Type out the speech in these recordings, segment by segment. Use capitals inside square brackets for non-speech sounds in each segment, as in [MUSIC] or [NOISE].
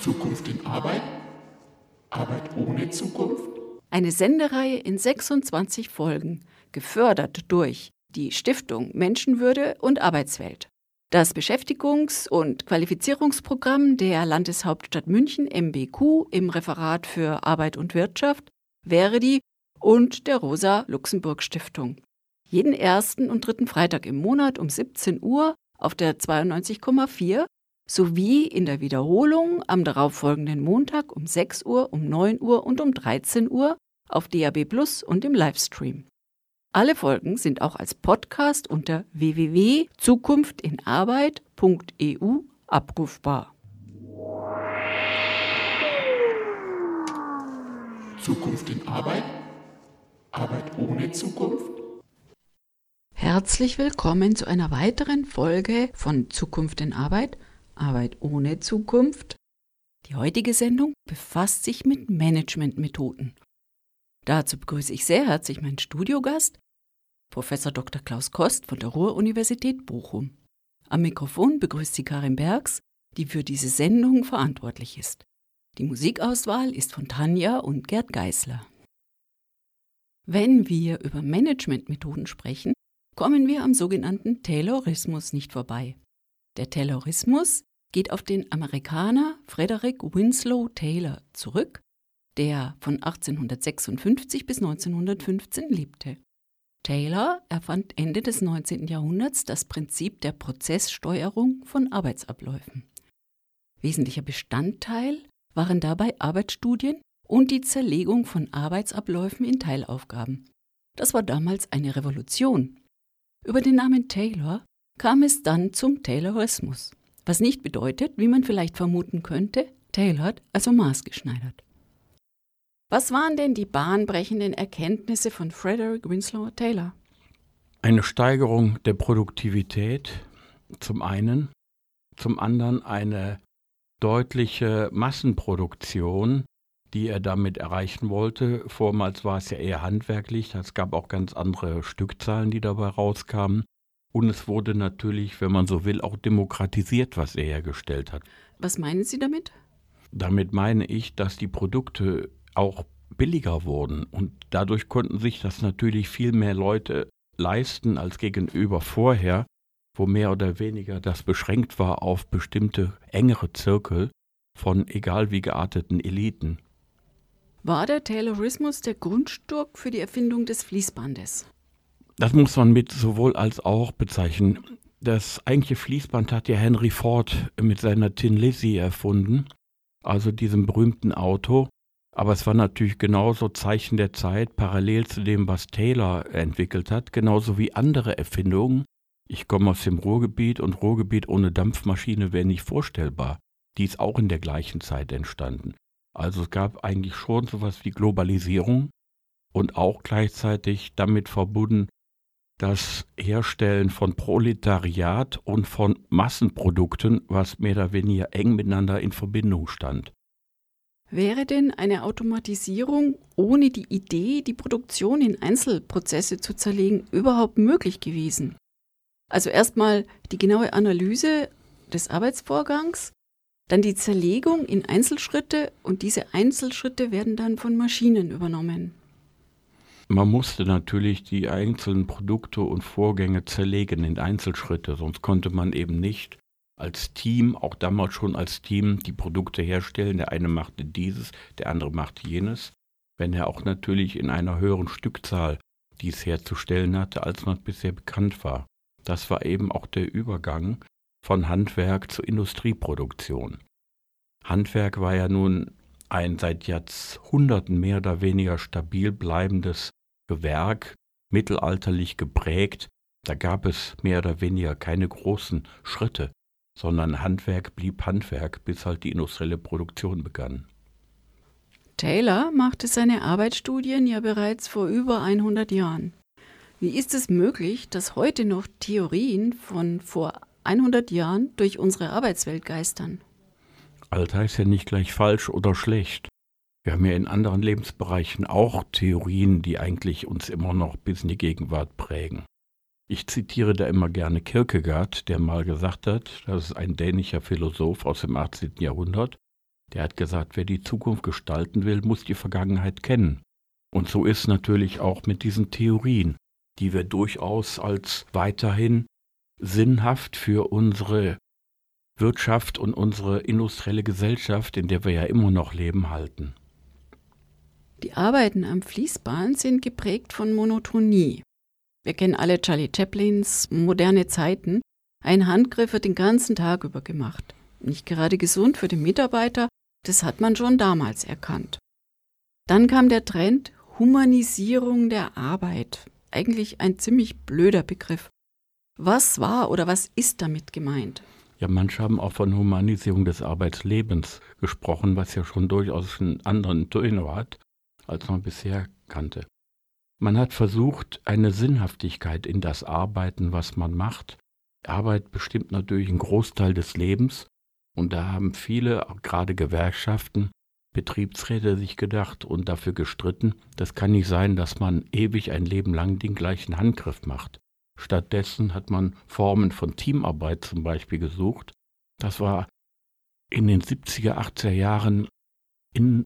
Zukunft in Arbeit? Arbeit ohne Zukunft? Eine Sendereihe in 26 Folgen, gefördert durch die Stiftung Menschenwürde und Arbeitswelt. Das Beschäftigungs- und Qualifizierungsprogramm der Landeshauptstadt München MBQ im Referat für Arbeit und Wirtschaft, Verdi und der Rosa-Luxemburg-Stiftung. Jeden ersten und dritten Freitag im Monat um 17 Uhr auf der 92,4 sowie in der Wiederholung am darauffolgenden Montag um 6 Uhr, um 9 Uhr und um 13 Uhr auf DAB Plus und im Livestream. Alle Folgen sind auch als Podcast unter www.zukunftinarbeit.eu abrufbar. Zukunft in Arbeit? Arbeit ohne Zukunft? Herzlich willkommen zu einer weiteren Folge von Zukunft in Arbeit, Arbeit ohne Zukunft. Die heutige Sendung befasst sich mit Managementmethoden. Dazu begrüße ich sehr herzlich meinen Studiogast, Professor Dr. Klaus Kost von der Ruhr-Universität Bochum. Am Mikrofon begrüßt sie Karin Bergs, die für diese Sendung verantwortlich ist. Die Musikauswahl ist von Tanja und Gerd Geißler. Wenn wir über Managementmethoden sprechen, kommen wir am sogenannten Taylorismus nicht vorbei. Der Taylorismus geht auf den Amerikaner Frederick Winslow Taylor zurück, der von 1856 bis 1915 lebte. Taylor erfand Ende des 19. Jahrhunderts das Prinzip der Prozesssteuerung von Arbeitsabläufen. Wesentlicher Bestandteil waren dabei Arbeitsstudien und die Zerlegung von Arbeitsabläufen in Teilaufgaben. Das war damals eine Revolution. Über den Namen Taylor kam es dann zum Taylorismus, was nicht bedeutet, wie man vielleicht vermuten könnte, tailored, also maßgeschneidert. Was waren denn die bahnbrechenden Erkenntnisse von Frederick Winslow Taylor? Eine Steigerung der Produktivität zum einen, zum anderen eine deutliche Massenproduktion, die er damit erreichen wollte. Vormals war es ja eher handwerklich, es gab auch ganz andere Stückzahlen, die dabei rauskamen. Und es wurde natürlich, wenn man so will, auch demokratisiert, was er hergestellt hat. Was meinen Sie damit? Damit meine ich, dass die Produkte auch billiger wurden und dadurch konnten sich das natürlich viel mehr Leute leisten als gegenüber vorher, wo mehr oder weniger das beschränkt war auf bestimmte engere Zirkel von egal wie gearteten Eliten. War der Taylorismus der Grundstock für die Erfindung des Fließbandes? Das muss man mit sowohl als auch bezeichnen. Das eigentliche Fließband hat ja Henry Ford mit seiner Tin Lizzy erfunden, also diesem berühmten Auto. Aber es war natürlich genauso Zeichen der Zeit, parallel zu dem, was Taylor entwickelt hat, genauso wie andere Erfindungen. Ich komme aus dem Ruhrgebiet und Ruhrgebiet ohne Dampfmaschine wäre nicht vorstellbar. Die ist auch in der gleichen Zeit entstanden. Also es gab eigentlich schon sowas wie Globalisierung und auch gleichzeitig damit verbunden das Herstellen von Proletariat und von Massenprodukten, was mehr oder weniger eng miteinander in Verbindung stand. Wäre denn eine Automatisierung ohne die Idee, die Produktion in Einzelprozesse zu zerlegen, überhaupt möglich gewesen? Also erstmal die genaue Analyse des Arbeitsvorgangs, dann die Zerlegung in Einzelschritte und diese Einzelschritte werden dann von Maschinen übernommen. Man musste natürlich die einzelnen Produkte und Vorgänge zerlegen in Einzelschritte, sonst konnte man eben nicht als Team, auch damals schon als Team, die Produkte herstellen. Der eine machte dieses, der andere machte jenes, wenn er auch natürlich in einer höheren Stückzahl dies herzustellen hatte, als man bisher bekannt war. Das war eben auch der Übergang von Handwerk zur Industrieproduktion. Handwerk war ja nun ein seit Jahrhunderten mehr oder weniger stabil bleibendes Gewerk, mittelalterlich geprägt. Da gab es mehr oder weniger keine großen Schritte, sondern Handwerk blieb Handwerk, bis halt die industrielle Produktion begann. Taylor machte seine Arbeitsstudien ja bereits vor über 100 Jahren. Wie ist es möglich, dass heute noch Theorien von vor 100 Jahren durch unsere Arbeitswelt geistern? Alter ist ja nicht gleich falsch oder schlecht. Wir haben ja in anderen Lebensbereichen auch Theorien, die eigentlich uns immer noch bis in die Gegenwart prägen. Ich zitiere da immer gerne Kierkegaard, der mal gesagt hat, das ist ein dänischer Philosoph aus dem 18. Jahrhundert, Der hat gesagt, wer die Zukunft gestalten will, muss die Vergangenheit kennen. Und so ist natürlich auch mit diesen Theorien, die wir durchaus als weiterhin sinnhaft für unsere Wirtschaft und unsere industrielle Gesellschaft, in der wir ja immer noch leben, halten. Die Arbeiten am Fließband sind geprägt von Monotonie. Wir kennen alle Charlie Chaplins moderne Zeiten. Ein Handgriff wird den ganzen Tag über gemacht. Nicht gerade gesund für den Mitarbeiter, das hat man schon damals erkannt. Dann kam der Trend Humanisierung der Arbeit. Eigentlich ein ziemlich blöder Begriff. Was war oder was ist damit gemeint? Ja, manche haben auch von Humanisierung des Arbeitslebens gesprochen, was ja schon durchaus einen anderen Töne hat, als man bisher kannte. Man hat versucht, eine Sinnhaftigkeit in das Arbeiten, was man macht. Arbeit bestimmt natürlich einen Großteil des Lebens und da haben viele, gerade Gewerkschaften, Betriebsräte sich gedacht und dafür gestritten, das kann nicht sein, dass man ewig ein Leben lang den gleichen Handgriff macht. Stattdessen hat man Formen von Teamarbeit zum Beispiel gesucht. Das war in den 70er, 80er Jahren in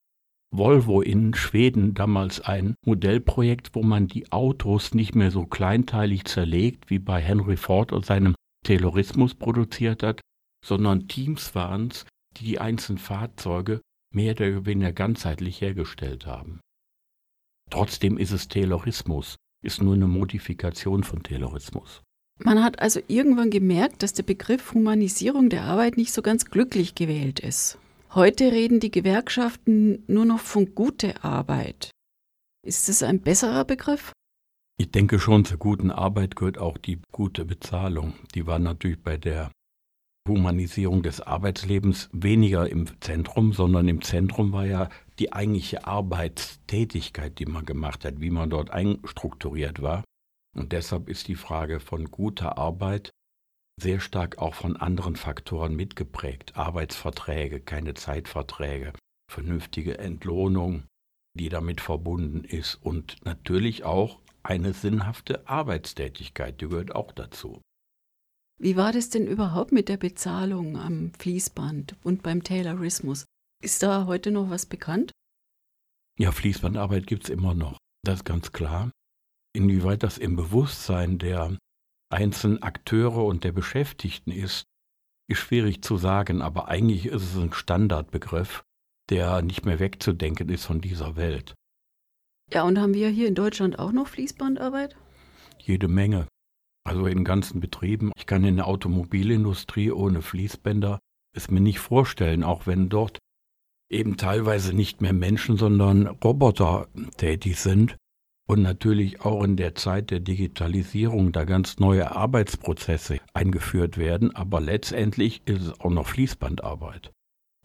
Volvo in Schweden damals ein Modellprojekt, wo man die Autos nicht mehr so kleinteilig zerlegt, wie bei Henry Ford und seinem Taylorismus produziert hat, sondern Teams waren es, die die einzelnen Fahrzeuge mehr oder weniger ganzheitlich hergestellt haben. Trotzdem ist es Taylorismus, ist nur eine Modifikation von Taylorismus. Man hat also irgendwann gemerkt, dass der Begriff Humanisierung der Arbeit nicht so ganz glücklich gewählt ist. Heute reden die Gewerkschaften nur noch von gute Arbeit. Ist es ein besserer Begriff? Ich denke schon, zur guten Arbeit gehört auch die gute Bezahlung. Die war natürlich bei der Humanisierung des Arbeitslebens weniger im Zentrum, sondern im Zentrum war ja die eigentliche Arbeitstätigkeit, die man gemacht hat, wie man dort einstrukturiert war. Und deshalb ist die Frage von guter Arbeit sehr stark auch von anderen Faktoren mitgeprägt. Arbeitsverträge, keine Zeitverträge, vernünftige Entlohnung, die damit verbunden ist und natürlich auch eine sinnhafte Arbeitstätigkeit, die gehört auch dazu. Wie war das denn überhaupt mit der Bezahlung am Fließband und beim Taylorismus? Ist da heute noch was bekannt? Ja, Fließbandarbeit gibt es immer noch. Das ist ganz klar. Inwieweit das im Bewusstsein der einzelnen Akteure und der Beschäftigten ist, ist schwierig zu sagen, aber eigentlich ist es ein Standardbegriff, der nicht mehr wegzudenken ist von dieser Welt. Ja, und haben wir hier in Deutschland auch noch Fließbandarbeit? Jede Menge. Also in ganzen Betrieben. Ich kann in der Automobilindustrie ohne Fließbänder es mir nicht vorstellen, auch wenn dort eben teilweise nicht mehr Menschen, sondern Roboter tätig sind. Und natürlich auch in der Zeit der Digitalisierung da ganz neue Arbeitsprozesse eingeführt werden, aber letztendlich ist es auch noch Fließbandarbeit.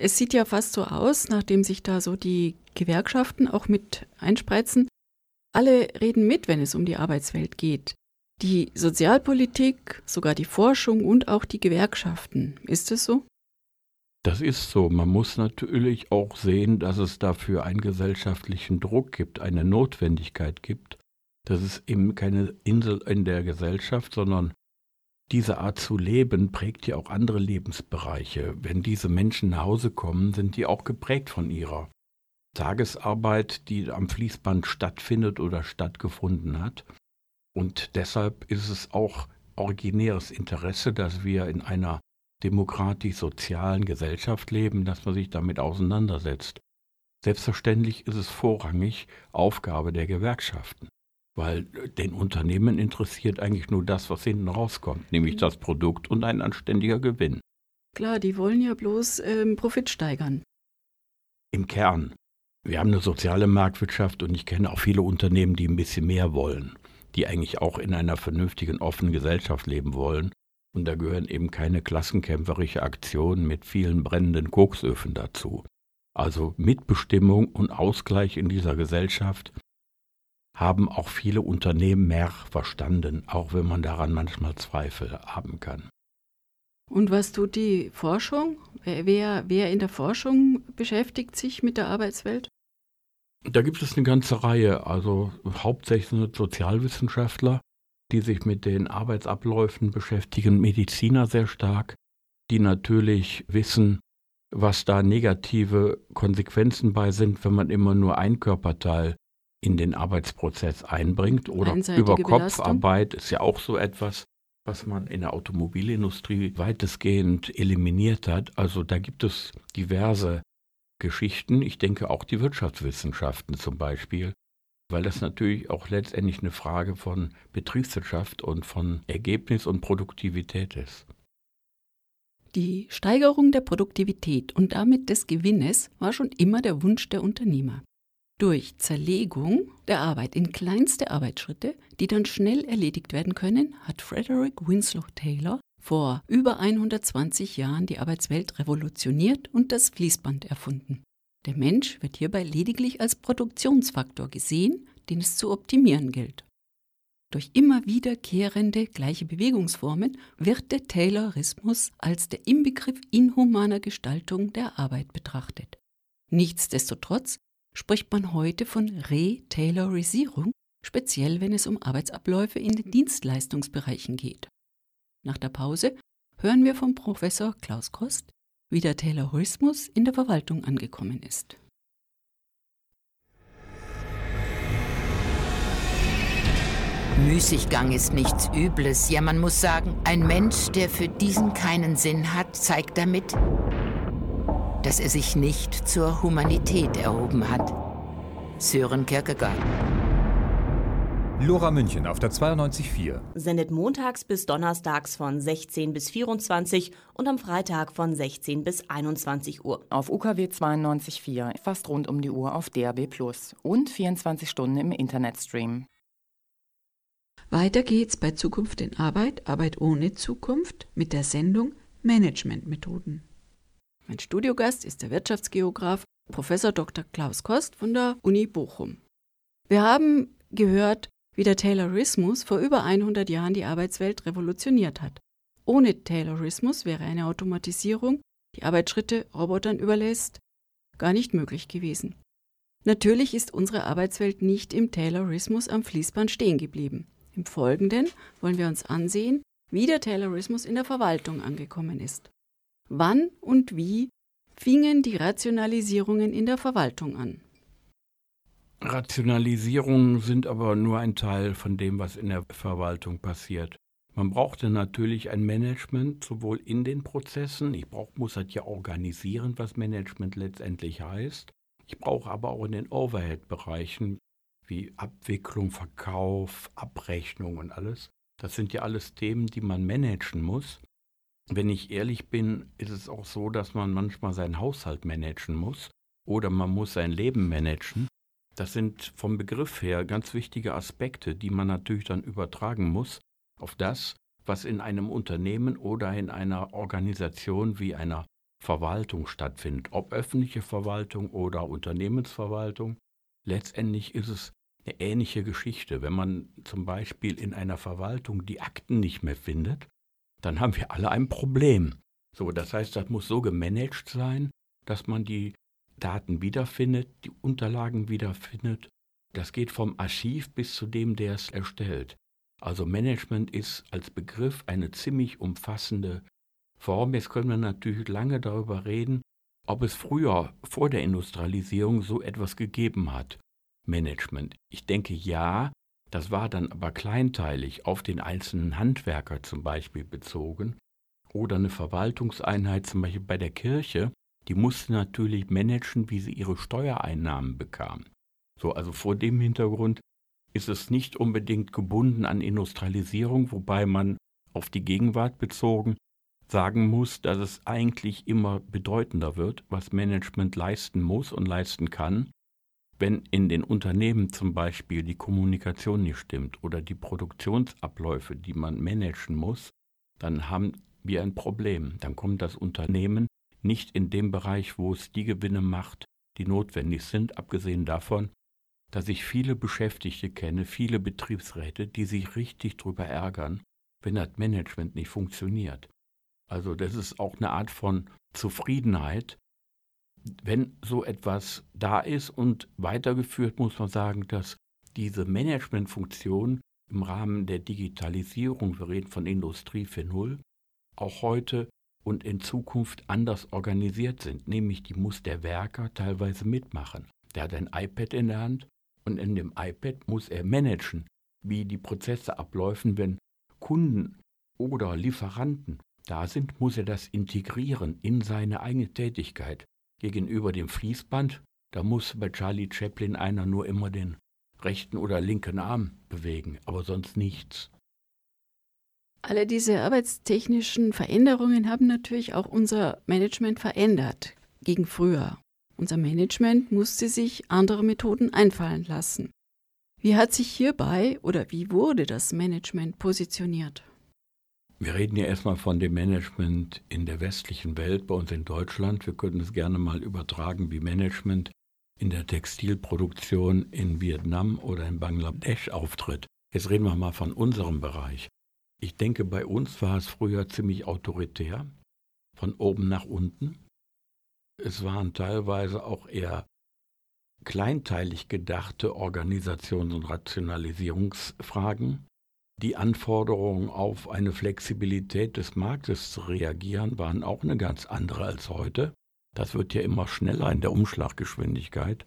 Es sieht ja fast so aus, nachdem sich da so die Gewerkschaften auch mit einspreizen. Alle reden mit, wenn es um die Arbeitswelt geht. Die Sozialpolitik, sogar die Forschung und auch die Gewerkschaften. Ist es so? Das ist so. Man muss natürlich auch sehen, dass es dafür einen gesellschaftlichen Druck gibt, eine Notwendigkeit gibt. Das ist eben keine Insel in der Gesellschaft, sondern diese Art zu leben prägt ja auch andere Lebensbereiche. Wenn diese Menschen nach Hause kommen, sind die auch geprägt von ihrer Tagesarbeit, die am Fließband stattfindet oder stattgefunden hat. Und deshalb ist es auch originäres Interesse, dass wir in einer demokratisch-sozialen Gesellschaft leben, dass man sich damit auseinandersetzt. Selbstverständlich ist es vorrangig Aufgabe der Gewerkschaften, weil den Unternehmen interessiert eigentlich nur das, was hinten rauskommt, nämlich das Produkt und ein anständiger Gewinn. Klar, die wollen ja bloß ähm, Profit steigern. Im Kern. Wir haben eine soziale Marktwirtschaft und ich kenne auch viele Unternehmen, die ein bisschen mehr wollen die eigentlich auch in einer vernünftigen, offenen Gesellschaft leben wollen. Und da gehören eben keine klassenkämpferische Aktionen mit vielen brennenden Koksöfen dazu. Also Mitbestimmung und Ausgleich in dieser Gesellschaft haben auch viele Unternehmen mehr verstanden, auch wenn man daran manchmal Zweifel haben kann. Und was tut die Forschung? Wer, wer in der Forschung beschäftigt sich mit der Arbeitswelt? Da gibt es eine ganze Reihe, also hauptsächlich Sozialwissenschaftler, die sich mit den Arbeitsabläufen beschäftigen, Mediziner sehr stark, die natürlich wissen, was da negative Konsequenzen bei sind, wenn man immer nur ein Körperteil in den Arbeitsprozess einbringt oder über Kopfarbeit ist ja auch so etwas, was man in der Automobilindustrie weitestgehend eliminiert hat. Also da gibt es diverse Geschichten. Ich denke auch die Wirtschaftswissenschaften zum Beispiel, weil das natürlich auch letztendlich eine Frage von Betriebswirtschaft und von Ergebnis und Produktivität ist. Die Steigerung der Produktivität und damit des Gewinnes war schon immer der Wunsch der Unternehmer. Durch Zerlegung der Arbeit in kleinste Arbeitsschritte, die dann schnell erledigt werden können, hat Frederick Winslow Taylor vor über 120 Jahren die Arbeitswelt revolutioniert und das Fließband erfunden. Der Mensch wird hierbei lediglich als Produktionsfaktor gesehen, den es zu optimieren gilt. Durch immer wiederkehrende gleiche Bewegungsformen wird der Taylorismus als der Inbegriff inhumaner Gestaltung der Arbeit betrachtet. Nichtsdestotrotz spricht man heute von Re-Taylorisierung, speziell wenn es um Arbeitsabläufe in den Dienstleistungsbereichen geht. Nach der Pause hören wir vom Professor Klaus Kost, wie der Taylorismus in der Verwaltung angekommen ist. Müßiggang ist nichts Übles. Ja, man muss sagen, ein Mensch, der für diesen keinen Sinn hat, zeigt damit, dass er sich nicht zur Humanität erhoben hat. Sören Kierkegaard. Lora München auf der 92.4. Sendet montags bis donnerstags von 16 bis 24 und am Freitag von 16 bis 21 Uhr. Auf UKW 92.4, fast rund um die Uhr auf DAB Plus und 24 Stunden im Internetstream. Weiter geht's bei Zukunft in Arbeit, Arbeit ohne Zukunft mit der Sendung Managementmethoden. Mein Studiogast ist der Wirtschaftsgeograf Prof. Dr. Klaus Kost von der Uni Bochum. Wir haben gehört, wie der Taylorismus vor über 100 Jahren die Arbeitswelt revolutioniert hat. Ohne Taylorismus wäre eine Automatisierung, die Arbeitsschritte Robotern überlässt, gar nicht möglich gewesen. Natürlich ist unsere Arbeitswelt nicht im Taylorismus am Fließband stehen geblieben. Im Folgenden wollen wir uns ansehen, wie der Taylorismus in der Verwaltung angekommen ist. Wann und wie fingen die Rationalisierungen in der Verwaltung an? Rationalisierungen sind aber nur ein Teil von dem, was in der Verwaltung passiert. Man brauchte natürlich ein Management, sowohl in den Prozessen, ich brauch, muss das ja organisieren, was Management letztendlich heißt. Ich brauche aber auch in den Overhead-Bereichen, wie Abwicklung, Verkauf, Abrechnung und alles. Das sind ja alles Themen, die man managen muss. Wenn ich ehrlich bin, ist es auch so, dass man manchmal seinen Haushalt managen muss oder man muss sein Leben managen. Das sind vom Begriff her ganz wichtige Aspekte, die man natürlich dann übertragen muss auf das, was in einem Unternehmen oder in einer Organisation wie einer Verwaltung stattfindet, ob öffentliche Verwaltung oder Unternehmensverwaltung. Letztendlich ist es eine ähnliche Geschichte. Wenn man zum Beispiel in einer Verwaltung die Akten nicht mehr findet, dann haben wir alle ein Problem. So, das heißt, das muss so gemanagt sein, dass man die Daten wiederfindet, die Unterlagen wiederfindet. Das geht vom Archiv bis zu dem, der es erstellt. Also Management ist als Begriff eine ziemlich umfassende Form. Jetzt können wir natürlich lange darüber reden, ob es früher vor der Industrialisierung so etwas gegeben hat. Management. Ich denke ja, das war dann aber kleinteilig auf den einzelnen Handwerker zum Beispiel bezogen oder eine Verwaltungseinheit zum Beispiel bei der Kirche, die musste natürlich managen, wie sie ihre Steuereinnahmen bekam. So, also vor dem Hintergrund ist es nicht unbedingt gebunden an Industrialisierung, wobei man auf die Gegenwart bezogen sagen muss, dass es eigentlich immer bedeutender wird, was Management leisten muss und leisten kann, wenn in den Unternehmen zum Beispiel die Kommunikation nicht stimmt oder die Produktionsabläufe, die man managen muss, dann haben wir ein Problem. Dann kommt das Unternehmen nicht in dem Bereich, wo es die Gewinne macht, die notwendig sind, abgesehen davon, dass ich viele Beschäftigte kenne, viele Betriebsräte, die sich richtig darüber ärgern, wenn das Management nicht funktioniert. Also das ist auch eine Art von Zufriedenheit, wenn so etwas da ist und weitergeführt, muss man sagen, dass diese Managementfunktion im Rahmen der Digitalisierung, wir reden von Industrie 4.0, auch heute und in Zukunft anders organisiert sind. Nämlich die muss der Werker teilweise mitmachen. Der hat ein iPad in der Hand und in dem iPad muss er managen, wie die Prozesse abläufen, wenn Kunden oder Lieferanten da sind, muss er das integrieren in seine eigene Tätigkeit. Gegenüber dem Fließband, da muss bei Charlie Chaplin einer nur immer den rechten oder linken Arm bewegen, aber sonst nichts. Alle diese arbeitstechnischen Veränderungen haben natürlich auch unser Management verändert gegen früher. Unser Management musste sich andere Methoden einfallen lassen. Wie hat sich hierbei oder wie wurde das Management positioniert? Wir reden ja erstmal von dem Management in der westlichen Welt, bei uns in Deutschland. Wir könnten es gerne mal übertragen, wie Management in der Textilproduktion in Vietnam oder in Bangladesch auftritt. Jetzt reden wir mal von unserem Bereich. Ich denke, bei uns war es früher ziemlich autoritär, von oben nach unten. Es waren teilweise auch eher kleinteilig gedachte Organisations- und Rationalisierungsfragen. Die Anforderungen auf eine Flexibilität des Marktes zu reagieren waren auch eine ganz andere als heute. Das wird ja immer schneller in der Umschlaggeschwindigkeit,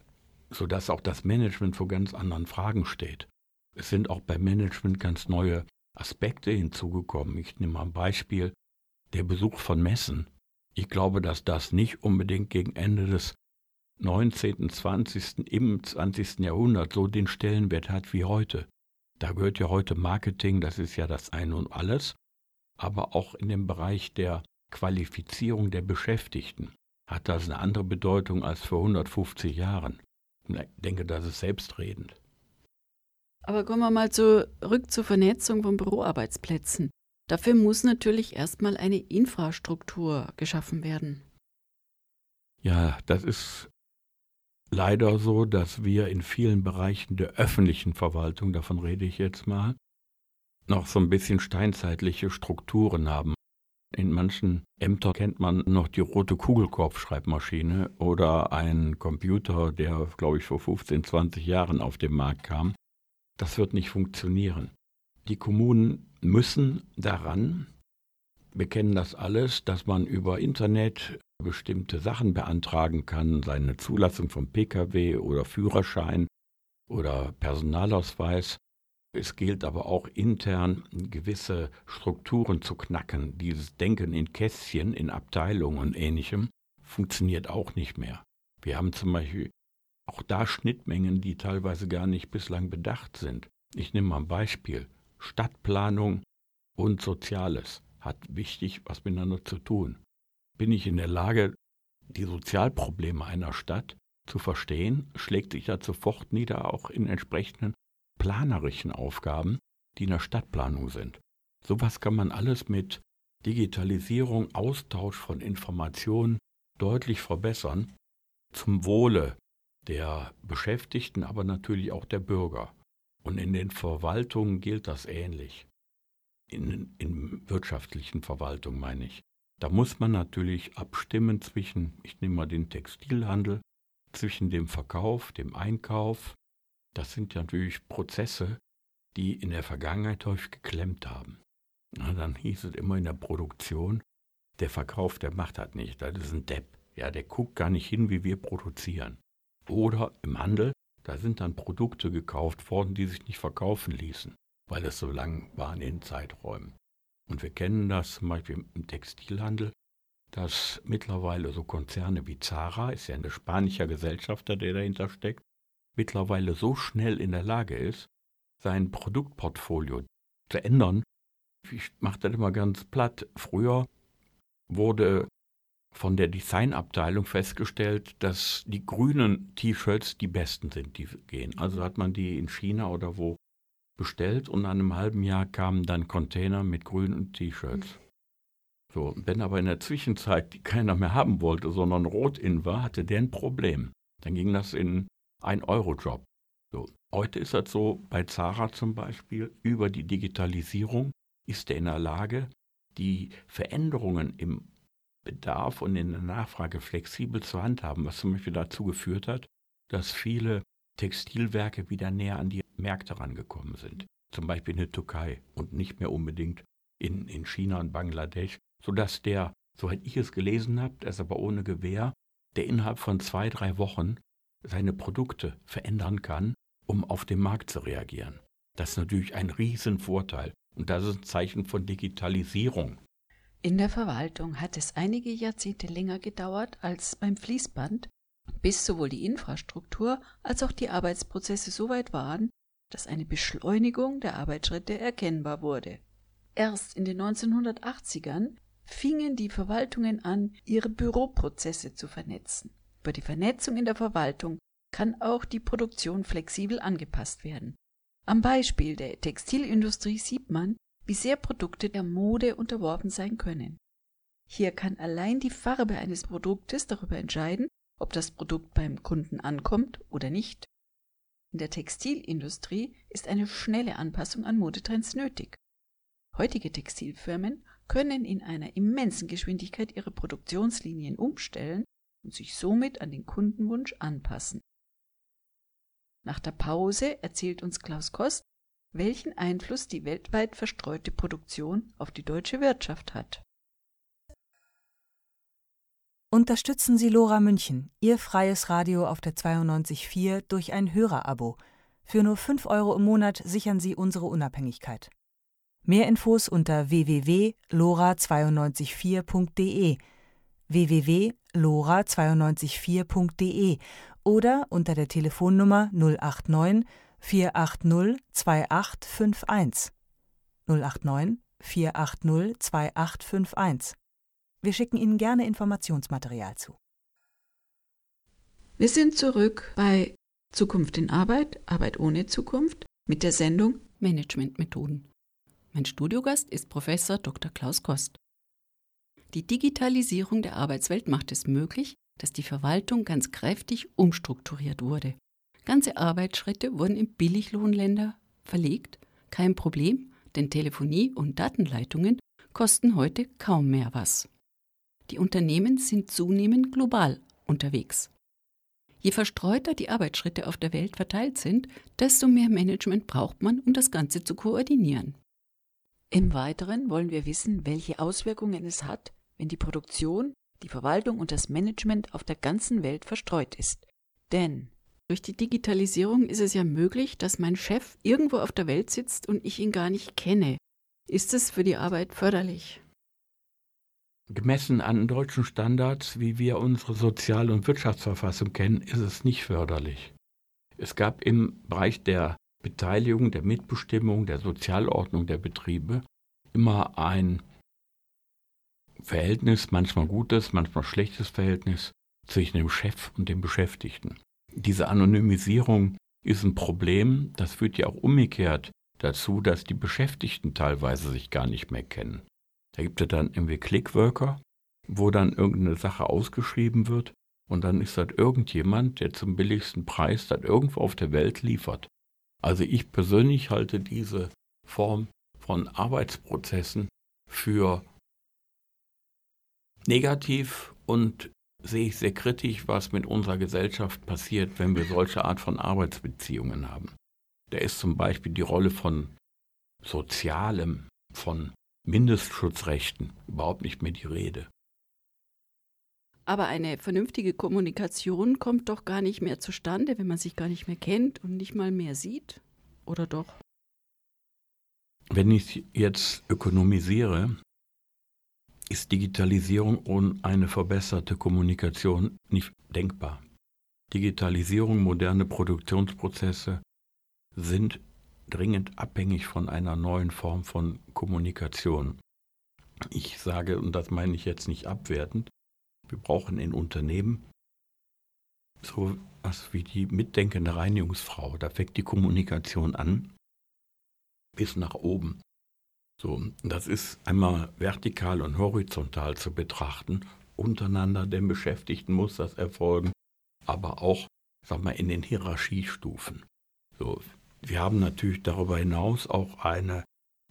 sodass auch das Management vor ganz anderen Fragen steht. Es sind auch beim Management ganz neue Aspekte hinzugekommen. Ich nehme mal ein Beispiel, der Besuch von Messen. Ich glaube, dass das nicht unbedingt gegen Ende des 19., 20., im 20. Jahrhundert so den Stellenwert hat wie heute. Da gehört ja heute Marketing, das ist ja das eine und alles, aber auch in dem Bereich der Qualifizierung der Beschäftigten hat das eine andere Bedeutung als vor 150 Jahren. Ich denke, das ist selbstredend. Aber kommen wir mal zurück zur Vernetzung von Büroarbeitsplätzen. Dafür muss natürlich erstmal eine Infrastruktur geschaffen werden. Ja, das ist leider so, dass wir in vielen Bereichen der öffentlichen Verwaltung, davon rede ich jetzt mal, noch so ein bisschen steinzeitliche Strukturen haben. In manchen Ämtern kennt man noch die rote Kugelkorbschreibmaschine oder einen Computer, der, glaube ich, vor 15, 20 Jahren auf den Markt kam. Das wird nicht funktionieren. Die Kommunen müssen daran, wir kennen das alles, dass man über Internet bestimmte Sachen beantragen kann, seine Zulassung vom Pkw oder Führerschein oder Personalausweis. Es gilt aber auch intern gewisse Strukturen zu knacken. Dieses Denken in Kästchen, in Abteilungen und ähnlichem funktioniert auch nicht mehr. Wir haben zum Beispiel auch da Schnittmengen, die teilweise gar nicht bislang bedacht sind. Ich nehme mal ein Beispiel. Stadtplanung und Soziales hat wichtig was miteinander zu tun. Bin ich in der Lage, die Sozialprobleme einer Stadt zu verstehen, schlägt sich das sofort nieder, auch in entsprechenden planerischen Aufgaben, die in der Stadtplanung sind. Sowas kann man alles mit Digitalisierung, Austausch von Informationen deutlich verbessern, zum Wohle der Beschäftigten, aber natürlich auch der Bürger. Und in den Verwaltungen gilt das ähnlich. In, in wirtschaftlichen Verwaltungen meine ich. Da muss man natürlich abstimmen zwischen, ich nehme mal den Textilhandel, zwischen dem Verkauf, dem Einkauf. Das sind natürlich Prozesse, die in der Vergangenheit häufig geklemmt haben. Na, dann hieß es immer in der Produktion, der Verkauf, der macht das nicht, das ist ein Depp. Ja, der guckt gar nicht hin, wie wir produzieren. Oder im Handel, da sind dann Produkte gekauft worden, die sich nicht verkaufen ließen, weil es so lang war in den Zeiträumen. Und wir kennen das zum Beispiel im Textilhandel, dass mittlerweile so Konzerne wie Zara, ist ja eine spanische Gesellschafter, der dahinter steckt, mittlerweile so schnell in der Lage ist, sein Produktportfolio zu ändern. Ich mache das immer ganz platt. Früher wurde von der Designabteilung festgestellt, dass die grünen T-Shirts die besten sind, die gehen. Also hat man die in China oder wo bestellt und nach einem halben Jahr kamen dann Container mit grünen T-Shirts. So, wenn aber in der Zwischenzeit die keiner mehr haben wollte, sondern rot in war, hatte der ein Problem. Dann ging das in ein Euro-Job. So, heute ist das so, bei Zara zum Beispiel, über die Digitalisierung ist er in der Lage, die Veränderungen im Bedarf und in der Nachfrage flexibel zu handhaben, was zum Beispiel dazu geführt hat, dass viele Textilwerke wieder näher an die Märkte rangekommen sind. Zum Beispiel in der Türkei und nicht mehr unbedingt in, in China und Bangladesch, sodass der soweit ich es gelesen habe, das aber ohne Gewähr, der innerhalb von zwei, drei Wochen seine Produkte verändern kann, um auf den Markt zu reagieren. Das ist natürlich ein Riesenvorteil und das ist ein Zeichen von Digitalisierung. In der Verwaltung hat es einige Jahrzehnte länger gedauert als beim Fließband, bis sowohl die Infrastruktur als auch die Arbeitsprozesse so weit waren, dass eine Beschleunigung der Arbeitsschritte erkennbar wurde. Erst in den 1980ern fingen die Verwaltungen an, ihre Büroprozesse zu vernetzen. Über die Vernetzung in der Verwaltung kann auch die Produktion flexibel angepasst werden. Am Beispiel der Textilindustrie sieht man, wie sehr Produkte der Mode unterworfen sein können. Hier kann allein die Farbe eines Produktes darüber entscheiden, ob das Produkt beim Kunden ankommt oder nicht. In der Textilindustrie ist eine schnelle Anpassung an Modetrends nötig. Heutige Textilfirmen können in einer immensen Geschwindigkeit ihre Produktionslinien umstellen und sich somit an den Kundenwunsch anpassen. Nach der Pause erzählt uns Klaus Kost, welchen Einfluss die weltweit verstreute Produktion auf die deutsche Wirtschaft hat. Unterstützen Sie Lora München, Ihr freies Radio auf der 92.4 durch ein Hörerabo. Für nur 5 Euro im Monat sichern Sie unsere Unabhängigkeit. Mehr Infos unter www.lora924.de www.lora924.de oder unter der Telefonnummer 089 480 2851 089 480 2851. Wir schicken Ihnen gerne Informationsmaterial zu. Wir sind zurück bei Zukunft in Arbeit, Arbeit ohne Zukunft mit der Sendung Managementmethoden. Mein Studiogast ist Professor Dr. Klaus Kost. Die Digitalisierung der Arbeitswelt macht es möglich, dass die Verwaltung ganz kräftig umstrukturiert wurde. Ganze Arbeitsschritte wurden in Billiglohnländer verlegt. Kein Problem, denn Telefonie und Datenleitungen kosten heute kaum mehr was. Die Unternehmen sind zunehmend global unterwegs. Je verstreuter die Arbeitsschritte auf der Welt verteilt sind, desto mehr Management braucht man, um das Ganze zu koordinieren. Im Weiteren wollen wir wissen, welche Auswirkungen es hat, wenn die Produktion, die Verwaltung und das Management auf der ganzen Welt verstreut ist. Denn durch die Digitalisierung ist es ja möglich, dass mein Chef irgendwo auf der Welt sitzt und ich ihn gar nicht kenne. Ist es für die Arbeit förderlich? Gemessen an deutschen Standards, wie wir unsere Sozial- und Wirtschaftsverfassung kennen, ist es nicht förderlich. Es gab im Bereich der Beteiligung, der Mitbestimmung, der Sozialordnung der Betriebe immer ein Verhältnis, manchmal gutes, manchmal schlechtes Verhältnis zwischen dem Chef und dem Beschäftigten. Diese Anonymisierung ist ein Problem, das führt ja auch umgekehrt dazu, dass die Beschäftigten teilweise sich gar nicht mehr kennen. Da gibt es dann irgendwie Clickworker, wo dann irgendeine Sache ausgeschrieben wird und dann ist das irgendjemand, der zum billigsten Preis das irgendwo auf der Welt liefert. Also ich persönlich halte diese Form von Arbeitsprozessen für negativ und sehe ich sehr kritisch, was mit unserer Gesellschaft passiert, wenn wir solche Art von Arbeitsbeziehungen haben. Da ist zum Beispiel die Rolle von Sozialem, von Mindestschutzrechten überhaupt nicht mehr die Rede. Aber eine vernünftige Kommunikation kommt doch gar nicht mehr zustande, wenn man sich gar nicht mehr kennt und nicht mal mehr sieht. Oder doch? Wenn ich jetzt ökonomisiere, ist Digitalisierung ohne eine verbesserte Kommunikation nicht denkbar. Digitalisierung, moderne Produktionsprozesse sind dringend abhängig von einer neuen Form von Kommunikation. Ich sage, und das meine ich jetzt nicht abwertend, wir brauchen in Unternehmen so was wie die mitdenkende Reinigungsfrau. Da fängt die Kommunikation an bis nach oben. So, das ist einmal vertikal und horizontal zu betrachten. Untereinander den Beschäftigten muss das erfolgen, aber auch, sag mal, in den Hierarchiestufen. So, wir haben natürlich darüber hinaus auch eine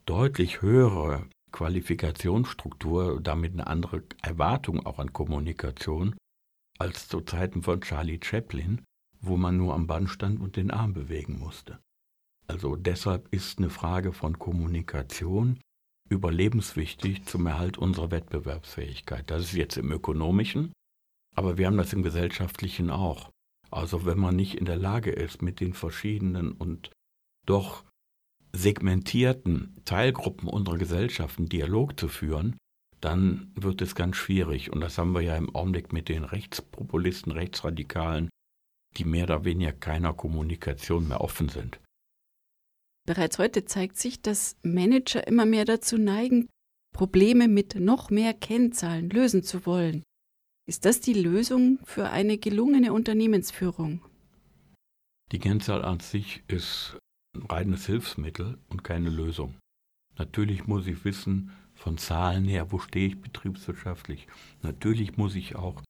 deutlich höhere Qualifikationsstruktur, damit eine andere Erwartung auch an Kommunikation als zu Zeiten von Charlie Chaplin, wo man nur am Band stand und den Arm bewegen musste. Also deshalb ist eine Frage von Kommunikation überlebenswichtig zum Erhalt unserer Wettbewerbsfähigkeit. Das ist jetzt im ökonomischen, aber wir haben das im gesellschaftlichen auch. Also wenn man nicht in der Lage ist, mit den verschiedenen und doch segmentierten Teilgruppen unserer Gesellschaft einen Dialog zu führen, dann wird es ganz schwierig. Und das haben wir ja im Augenblick mit den Rechtspopulisten, Rechtsradikalen, die mehr oder weniger keiner Kommunikation mehr offen sind. Bereits heute zeigt sich, dass Manager immer mehr dazu neigen, Probleme mit noch mehr Kennzahlen lösen zu wollen. Ist das die Lösung für eine gelungene Unternehmensführung? Die Kennzahl an sich ist ein reines Hilfsmittel und keine Lösung. Natürlich muss ich wissen, von Zahlen her, wo stehe ich betriebswirtschaftlich. Natürlich muss ich auch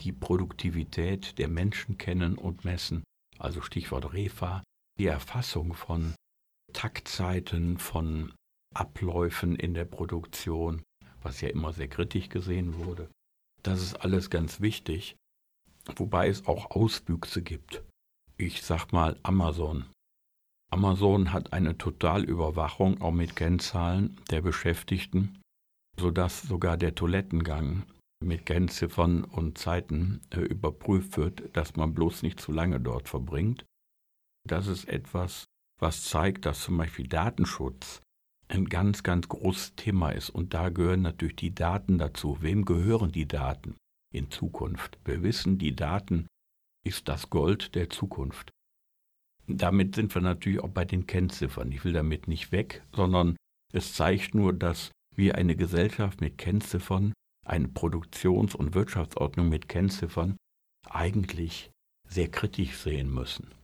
die Produktivität der Menschen kennen und messen. Also Stichwort REFA, die Erfassung von Taktzeiten, von Abläufen in der Produktion, was ja immer sehr kritisch gesehen wurde. Das ist alles ganz wichtig, wobei es auch Auswüchse gibt. Ich sag mal Amazon. Amazon hat eine Totalüberwachung auch mit Kennzahlen der Beschäftigten, sodass sogar der Toilettengang mit Kennziffern und Zeiten äh, überprüft wird, dass man bloß nicht zu lange dort verbringt. Das ist etwas, was zeigt, dass zum Beispiel Datenschutz ein ganz, ganz großes Thema ist. Und da gehören natürlich die Daten dazu. Wem gehören die Daten in Zukunft? Wir wissen, die Daten ist das Gold der Zukunft. Damit sind wir natürlich auch bei den Kennziffern. Ich will damit nicht weg, sondern es zeigt nur, dass wir eine Gesellschaft mit Kennziffern, eine Produktions- und Wirtschaftsordnung mit Kennziffern eigentlich sehr kritisch sehen müssen.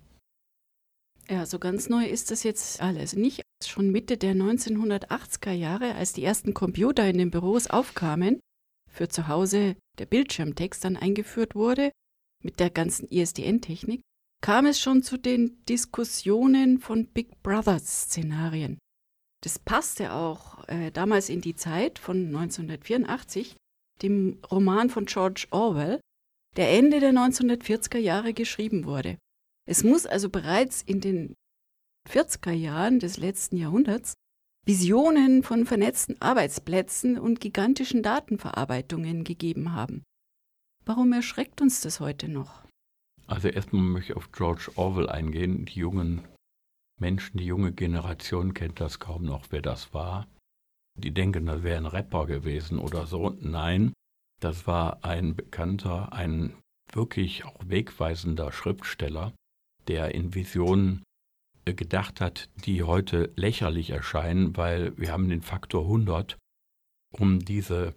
Ja, so ganz neu ist das jetzt alles nicht. Schon Mitte der 1980er Jahre, als die ersten Computer in den Büros aufkamen, für zu Hause der Bildschirmtext dann eingeführt wurde, mit der ganzen ISDN-Technik, kam es schon zu den Diskussionen von Big Brother-Szenarien. Das passte auch äh, damals in die Zeit von 1984, dem Roman von George Orwell, der Ende der 1940er Jahre geschrieben wurde. Es muss also bereits in den 40er Jahren des letzten Jahrhunderts Visionen von vernetzten Arbeitsplätzen und gigantischen Datenverarbeitungen gegeben haben. Warum erschreckt uns das heute noch? Also erstmal möchte ich auf George Orwell eingehen. Die jungen Menschen, die junge Generation kennt das kaum noch, wer das war. Die denken, das wäre ein Rapper gewesen oder so. Nein, das war ein bekannter, ein wirklich auch wegweisender Schriftsteller, der in Visionen äh, gedacht hat, die heute lächerlich erscheinen, weil wir haben den Faktor 100, um diese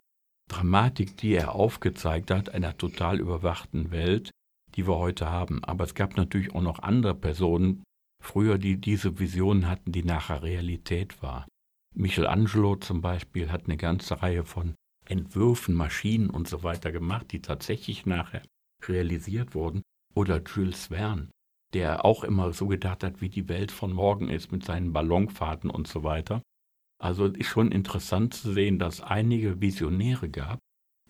Dramatik, die er aufgezeigt hat, einer total überwachten Welt, die wir heute haben. Aber es gab natürlich auch noch andere Personen früher, die diese Visionen hatten, die nachher Realität war. Michelangelo zum Beispiel hat eine ganze Reihe von Entwürfen, Maschinen und so weiter gemacht, die tatsächlich nachher realisiert wurden. Oder Jules Verne, der auch immer so gedacht hat, wie die Welt von morgen ist mit seinen Ballonfahrten und so weiter. Also ist schon interessant zu sehen, dass einige Visionäre gab,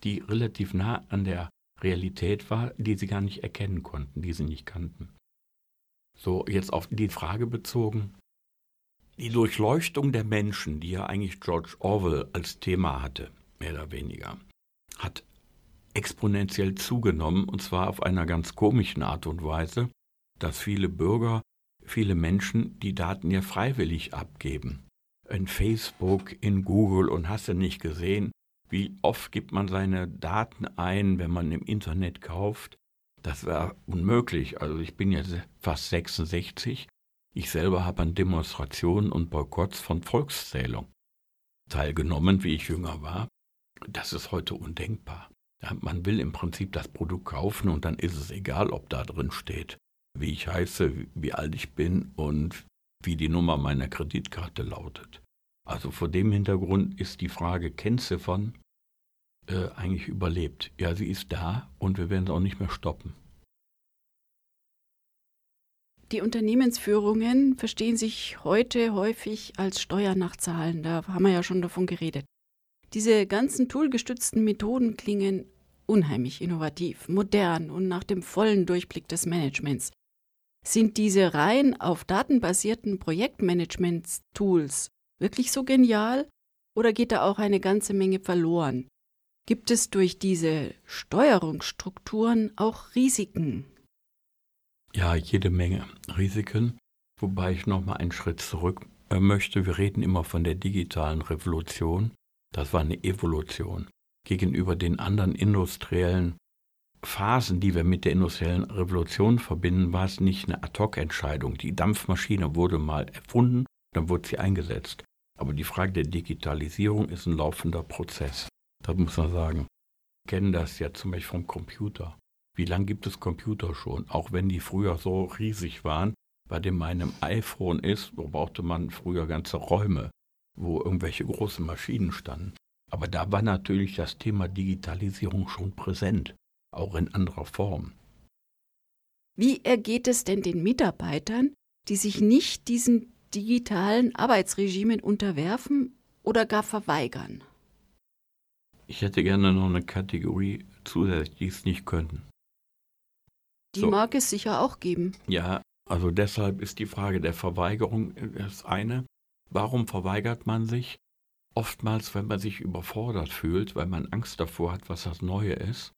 die relativ nah an der Realität war, die sie gar nicht erkennen konnten, die sie nicht kannten. So, jetzt auf die Frage bezogen. Die Durchleuchtung der Menschen, die ja eigentlich George Orwell als Thema hatte, mehr oder weniger, hat exponentiell zugenommen, und zwar auf einer ganz komischen Art und Weise, dass viele Bürger, viele Menschen die Daten ja freiwillig abgeben. In Facebook, in Google und hast du nicht gesehen, wie oft gibt man seine Daten ein, wenn man im Internet kauft. Das wäre unmöglich. Also ich bin jetzt fast 66. Ich selber habe an Demonstrationen und Boykotts von Volkszählung teilgenommen, wie ich jünger war. Das ist heute undenkbar. Man will im Prinzip das Produkt kaufen und dann ist es egal, ob da drin steht, wie ich heiße, wie alt ich bin und wie die Nummer meiner Kreditkarte lautet. Also vor dem Hintergrund ist die Frage Kennziffern äh, eigentlich überlebt. Ja, sie ist da und wir werden es auch nicht mehr stoppen. Die Unternehmensführungen verstehen sich heute häufig als Steuer nach Zahlen. Da haben wir ja schon davon geredet. Diese ganzen toolgestützten Methoden klingen unheimlich innovativ, modern und nach dem vollen Durchblick des Managements. Sind diese rein auf datenbasierten Projektmanagement-Tools wirklich so genial oder geht da auch eine ganze Menge verloren? Gibt es durch diese Steuerungsstrukturen auch Risiken? Ja, jede Menge Risiken, wobei ich noch mal einen Schritt zurück äh, möchte. Wir reden immer von der digitalen Revolution. Das war eine Evolution gegenüber den anderen industriellen Phasen, die wir mit der industriellen Revolution verbinden, war es nicht eine Ad-hoc-Entscheidung. Die Dampfmaschine wurde mal erfunden, dann wurde sie eingesetzt. Aber die Frage der Digitalisierung ist ein laufender Prozess. Das muss man sagen. Wir kennen das ja zum Beispiel vom Computer. Wie lange gibt es Computer schon? Auch wenn die früher so riesig waren, bei dem meinem iPhone ist, wo brauchte man früher ganze Räume, wo irgendwelche großen Maschinen standen. Aber da war natürlich das Thema Digitalisierung schon präsent auch in anderer Form. Wie ergeht es denn den Mitarbeitern, die sich nicht diesen digitalen Arbeitsregimen unterwerfen oder gar verweigern? Ich hätte gerne noch eine Kategorie zusätzlich, die es nicht können. Die so. mag es sicher auch geben. Ja, also deshalb ist die Frage der Verweigerung das eine. Warum verweigert man sich? Oftmals, wenn man sich überfordert fühlt, weil man Angst davor hat, was das Neue ist.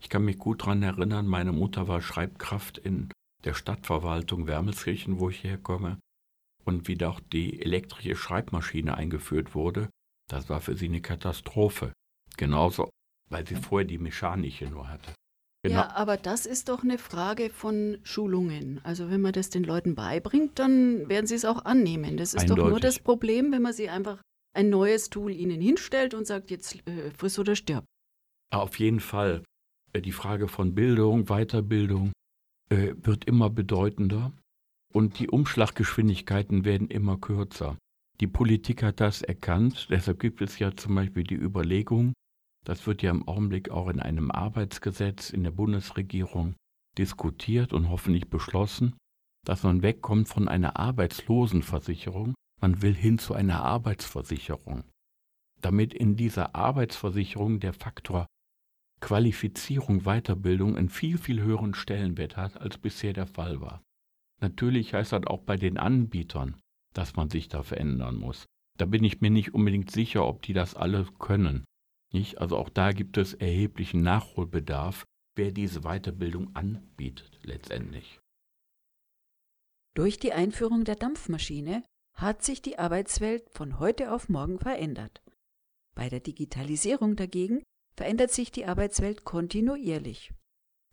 Ich kann mich gut daran erinnern, meine Mutter war Schreibkraft in der Stadtverwaltung Wermelskirchen, wo ich herkomme. Und wie doch die elektrische Schreibmaschine eingeführt wurde, das war für sie eine Katastrophe. Genauso, weil sie vorher die mechanische nur hatte. Genau. Ja, aber das ist doch eine Frage von Schulungen. Also wenn man das den Leuten beibringt, dann werden sie es auch annehmen. Das ist Eindeutig. doch nur das Problem, wenn man sie einfach ein neues Tool ihnen hinstellt und sagt, jetzt äh, friss oder stirb. Auf jeden Fall. Äh, die Frage von Bildung, Weiterbildung äh, wird immer bedeutender und die Umschlaggeschwindigkeiten werden immer kürzer. Die Politik hat das erkannt, deshalb gibt es ja zum Beispiel die Überlegung, das wird ja im Augenblick auch in einem Arbeitsgesetz in der Bundesregierung diskutiert und hoffentlich beschlossen, dass man wegkommt von einer Arbeitslosenversicherung, man will hin zu einer Arbeitsversicherung, damit in dieser Arbeitsversicherung der Faktor Qualifizierung, Weiterbildung einen viel, viel höheren Stellenwert hat, als bisher der Fall war. Natürlich heißt das auch bei den Anbietern, dass man sich da verändern muss. Da bin ich mir nicht unbedingt sicher, ob die das alle können. Nicht? Also auch da gibt es erheblichen Nachholbedarf, wer diese Weiterbildung anbietet letztendlich. Durch die Einführung der Dampfmaschine hat sich die Arbeitswelt von heute auf morgen verändert. Bei der Digitalisierung dagegen verändert sich die Arbeitswelt kontinuierlich.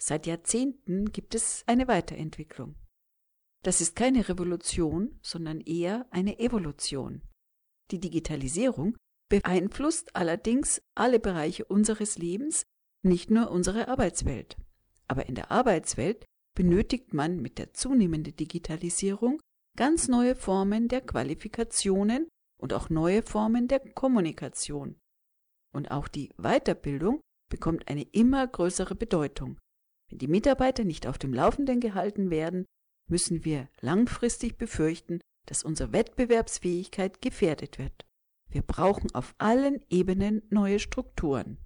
Seit Jahrzehnten gibt es eine Weiterentwicklung. Das ist keine Revolution, sondern eher eine Evolution. Die Digitalisierung beeinflusst allerdings alle Bereiche unseres Lebens, nicht nur unsere Arbeitswelt. Aber in der Arbeitswelt benötigt man mit der zunehmenden Digitalisierung ganz neue Formen der Qualifikationen und auch neue Formen der Kommunikation. Und auch die Weiterbildung bekommt eine immer größere Bedeutung. Wenn die Mitarbeiter nicht auf dem Laufenden gehalten werden, müssen wir langfristig befürchten, dass unsere Wettbewerbsfähigkeit gefährdet wird. Wir brauchen auf allen Ebenen neue Strukturen.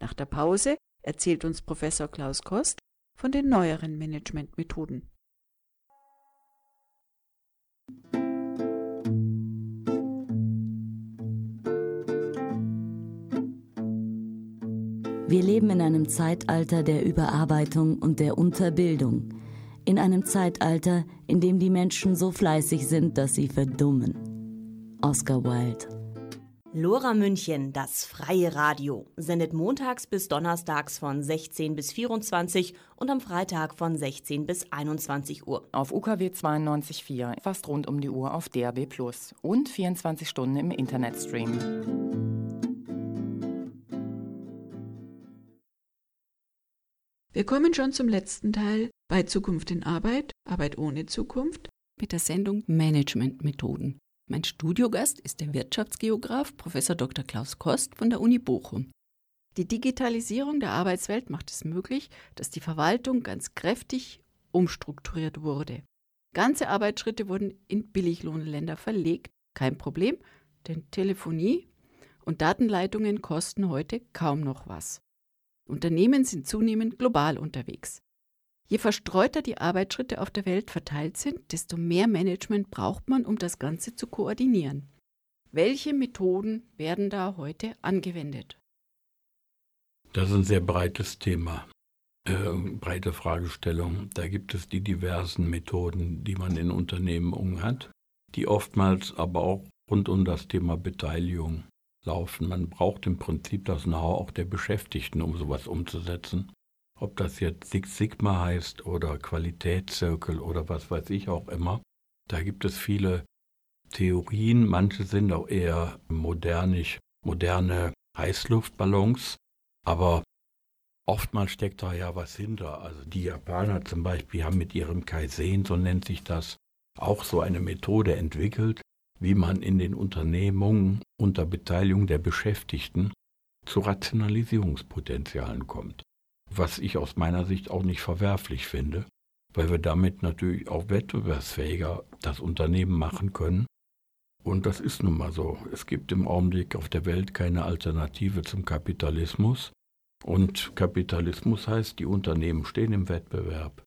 Nach der Pause erzählt uns Professor Klaus Kost von den neueren Managementmethoden. Wir leben in einem Zeitalter der Überarbeitung und der Unterbildung. In einem Zeitalter, in dem die Menschen so fleißig sind, dass sie verdummen. Oscar Wilde. Lora München, das freie Radio, sendet montags bis donnerstags von 16 bis 24 und am Freitag von 16 bis 21 Uhr. Auf UKW 92.4, fast rund um die Uhr auf DAB Plus und 24 Stunden im Internetstream. Wir kommen schon zum letzten Teil bei Zukunft in Arbeit, Arbeit ohne Zukunft, mit der Sendung Managementmethoden. Mein Studiogast ist der Wirtschaftsgeograf Prof. Dr. Klaus Kost von der Uni Bochum. Die Digitalisierung der Arbeitswelt macht es möglich, dass die Verwaltung ganz kräftig umstrukturiert wurde. Ganze Arbeitsschritte wurden in Billiglohnländer verlegt. Kein Problem, denn Telefonie und Datenleitungen kosten heute kaum noch was. Unternehmen sind zunehmend global unterwegs. Je verstreuter die Arbeitsschritte auf der Welt verteilt sind, desto mehr Management braucht man, um das Ganze zu koordinieren. Welche Methoden werden da heute angewendet? Das ist ein sehr breites Thema, äh, breite Fragestellung. Da gibt es die diversen Methoden, die man in Unternehmungen hat, die oftmals aber auch rund um das Thema Beteiligung laufen. Man braucht im Prinzip das Know-how auch der Beschäftigten, um sowas umzusetzen. Ob das jetzt Six Sigma heißt oder Qualitätszirkel oder was weiß ich auch immer. Da gibt es viele Theorien, manche sind auch eher modernisch, moderne Heißluftballons, aber oftmals steckt da ja was hinter. Also die Japaner zum Beispiel haben mit ihrem Kaizen, so nennt sich das, auch so eine Methode entwickelt, wie man in den Unternehmungen unter Beteiligung der Beschäftigten zu Rationalisierungspotenzialen kommt. Was ich aus meiner Sicht auch nicht verwerflich finde, weil wir damit natürlich auch wettbewerbsfähiger das Unternehmen machen können. Und das ist nun mal so. Es gibt im Augenblick auf der Welt keine Alternative zum Kapitalismus. Und Kapitalismus heißt, die Unternehmen stehen im Wettbewerb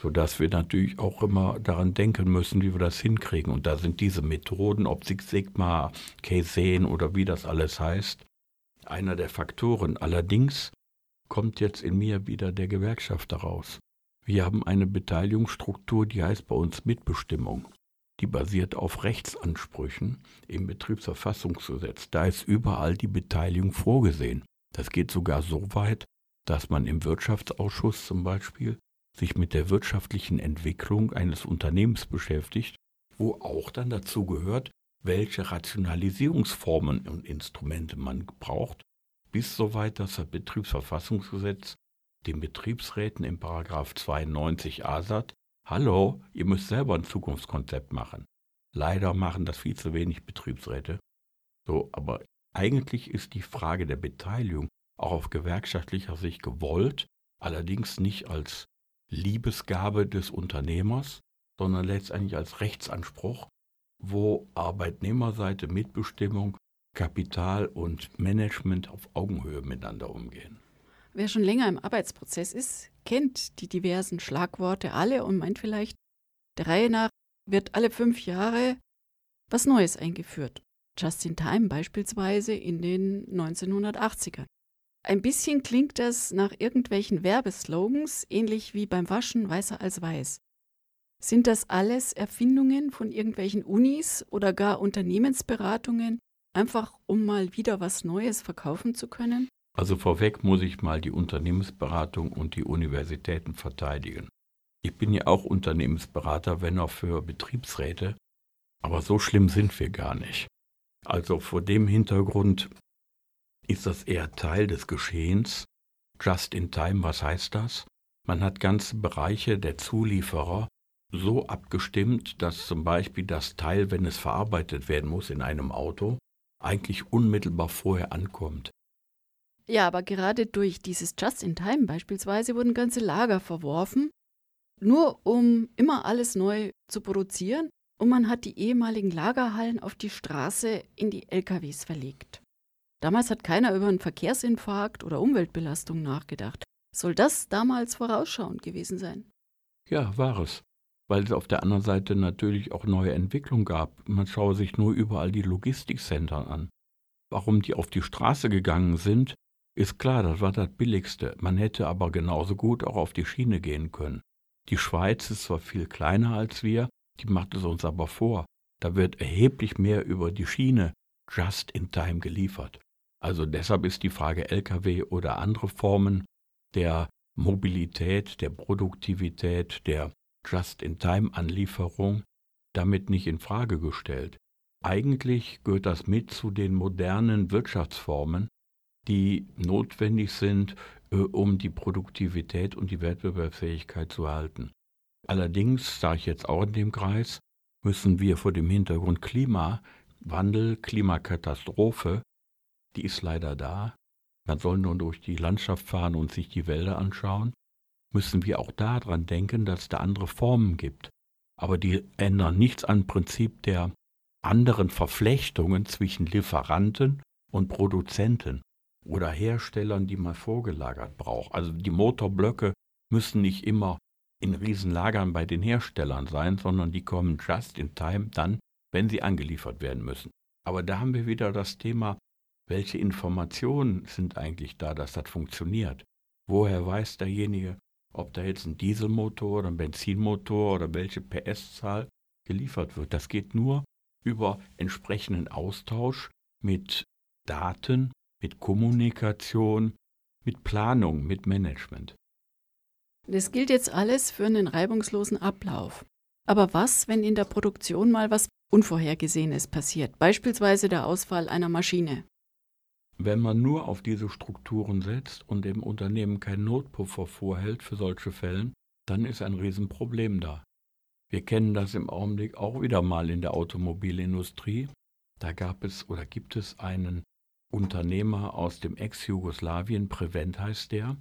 sodass wir natürlich auch immer daran denken müssen, wie wir das hinkriegen. Und da sind diese Methoden, ob Six Sigma, Kaizen oder wie das alles heißt, einer der Faktoren. Allerdings kommt jetzt in mir wieder der Gewerkschaft daraus. Wir haben eine Beteiligungsstruktur, die heißt bei uns Mitbestimmung. Die basiert auf Rechtsansprüchen im Betriebsverfassungsgesetz. Da ist überall die Beteiligung vorgesehen. Das geht sogar so weit, dass man im Wirtschaftsausschuss zum Beispiel sich mit der wirtschaftlichen Entwicklung eines Unternehmens beschäftigt, wo auch dann dazu gehört, welche Rationalisierungsformen und Instrumente man braucht, bis soweit das Betriebsverfassungsgesetz den Betriebsräten im Paragraph 92a sagt, hallo, ihr müsst selber ein Zukunftskonzept machen. Leider machen das viel zu wenig Betriebsräte. So, aber eigentlich ist die Frage der Beteiligung auch auf gewerkschaftlicher Sicht gewollt, allerdings nicht als Liebesgabe des Unternehmers, sondern letztendlich als Rechtsanspruch, wo Arbeitnehmerseite Mitbestimmung, Kapital und Management auf Augenhöhe miteinander umgehen. Wer schon länger im Arbeitsprozess ist, kennt die diversen Schlagworte alle und meint vielleicht, der Reihe nach wird alle fünf Jahre was Neues eingeführt. Just in Time beispielsweise in den 1980ern. Ein bisschen klingt das nach irgendwelchen Werbeslogans, ähnlich wie beim Waschen weißer als weiß. Sind das alles Erfindungen von irgendwelchen Unis oder gar Unternehmensberatungen, einfach um mal wieder was Neues verkaufen zu können? Also vorweg muss ich mal die Unternehmensberatung und die Universitäten verteidigen. Ich bin ja auch Unternehmensberater, wenn auch für Betriebsräte, aber so schlimm sind wir gar nicht. Also vor dem Hintergrund ist das eher Teil des Geschehens. Just in time, was heißt das? Man hat ganze Bereiche der Zulieferer so abgestimmt, dass zum Beispiel das Teil, wenn es verarbeitet werden muss in einem Auto, eigentlich unmittelbar vorher ankommt. Ja, aber gerade durch dieses Just in Time beispielsweise wurden ganze Lager verworfen, nur um immer alles neu zu produzieren, und man hat die ehemaligen Lagerhallen auf die Straße in die LKWs verlegt. Damals hat keiner über einen Verkehrsinfarkt oder Umweltbelastung nachgedacht. Soll das damals vorausschauend gewesen sein? Ja, war es. Weil es auf der anderen Seite natürlich auch neue Entwicklungen gab. Man schaue sich nur überall die Logistikcenter an. Warum die auf die Straße gegangen sind, ist klar, das war das Billigste. Man hätte aber genauso gut auch auf die Schiene gehen können. Die Schweiz ist zwar viel kleiner als wir, die macht es uns aber vor. Da wird erheblich mehr über die Schiene just in time geliefert. Also deshalb ist die Frage Lkw oder andere Formen der Mobilität, der Produktivität, der Just-in-Time-Anlieferung damit nicht in Frage gestellt. Eigentlich gehört das mit zu den modernen Wirtschaftsformen, die notwendig sind, äh, um die Produktivität und die Wettbewerbsfähigkeit zu erhalten. Allerdings, sage ich jetzt auch in dem Kreis, müssen wir vor dem Hintergrund Klimawandel, Klimakatastrophe die ist leider da. Man soll nur durch die Landschaft fahren und sich die Wälder anschauen. Müssen wir auch daran denken, dass es da andere Formen gibt. Aber die ändern nichts am Prinzip der anderen Verflechtungen zwischen Lieferanten und Produzenten oder Herstellern, die man vorgelagert braucht. Also die Motorblöcke müssen nicht immer in Riesenlagern bei den Herstellern sein, sondern die kommen just in time dann, wenn sie angeliefert werden müssen. Aber da haben wir wieder das Thema, welche Informationen sind eigentlich da, dass das funktioniert? Woher weiß derjenige, ob da jetzt ein Dieselmotor oder ein Benzinmotor oder welche PS-Zahl geliefert wird? Das geht nur über entsprechenden Austausch mit Daten, mit Kommunikation, mit Planung, mit Management. Das gilt jetzt alles für einen reibungslosen Ablauf. Aber was, wenn in der Produktion mal was Unvorhergesehenes passiert, beispielsweise der Ausfall einer Maschine? Wenn man nur auf diese Strukturen setzt und dem Unternehmen kein Notpuffer vorhält für solche Fälle, dann ist ein Riesenproblem da. Wir kennen das im Augenblick auch wieder mal in der Automobilindustrie. Da gab es oder gibt es einen Unternehmer aus dem Ex-Jugoslawien, Prevent heißt der,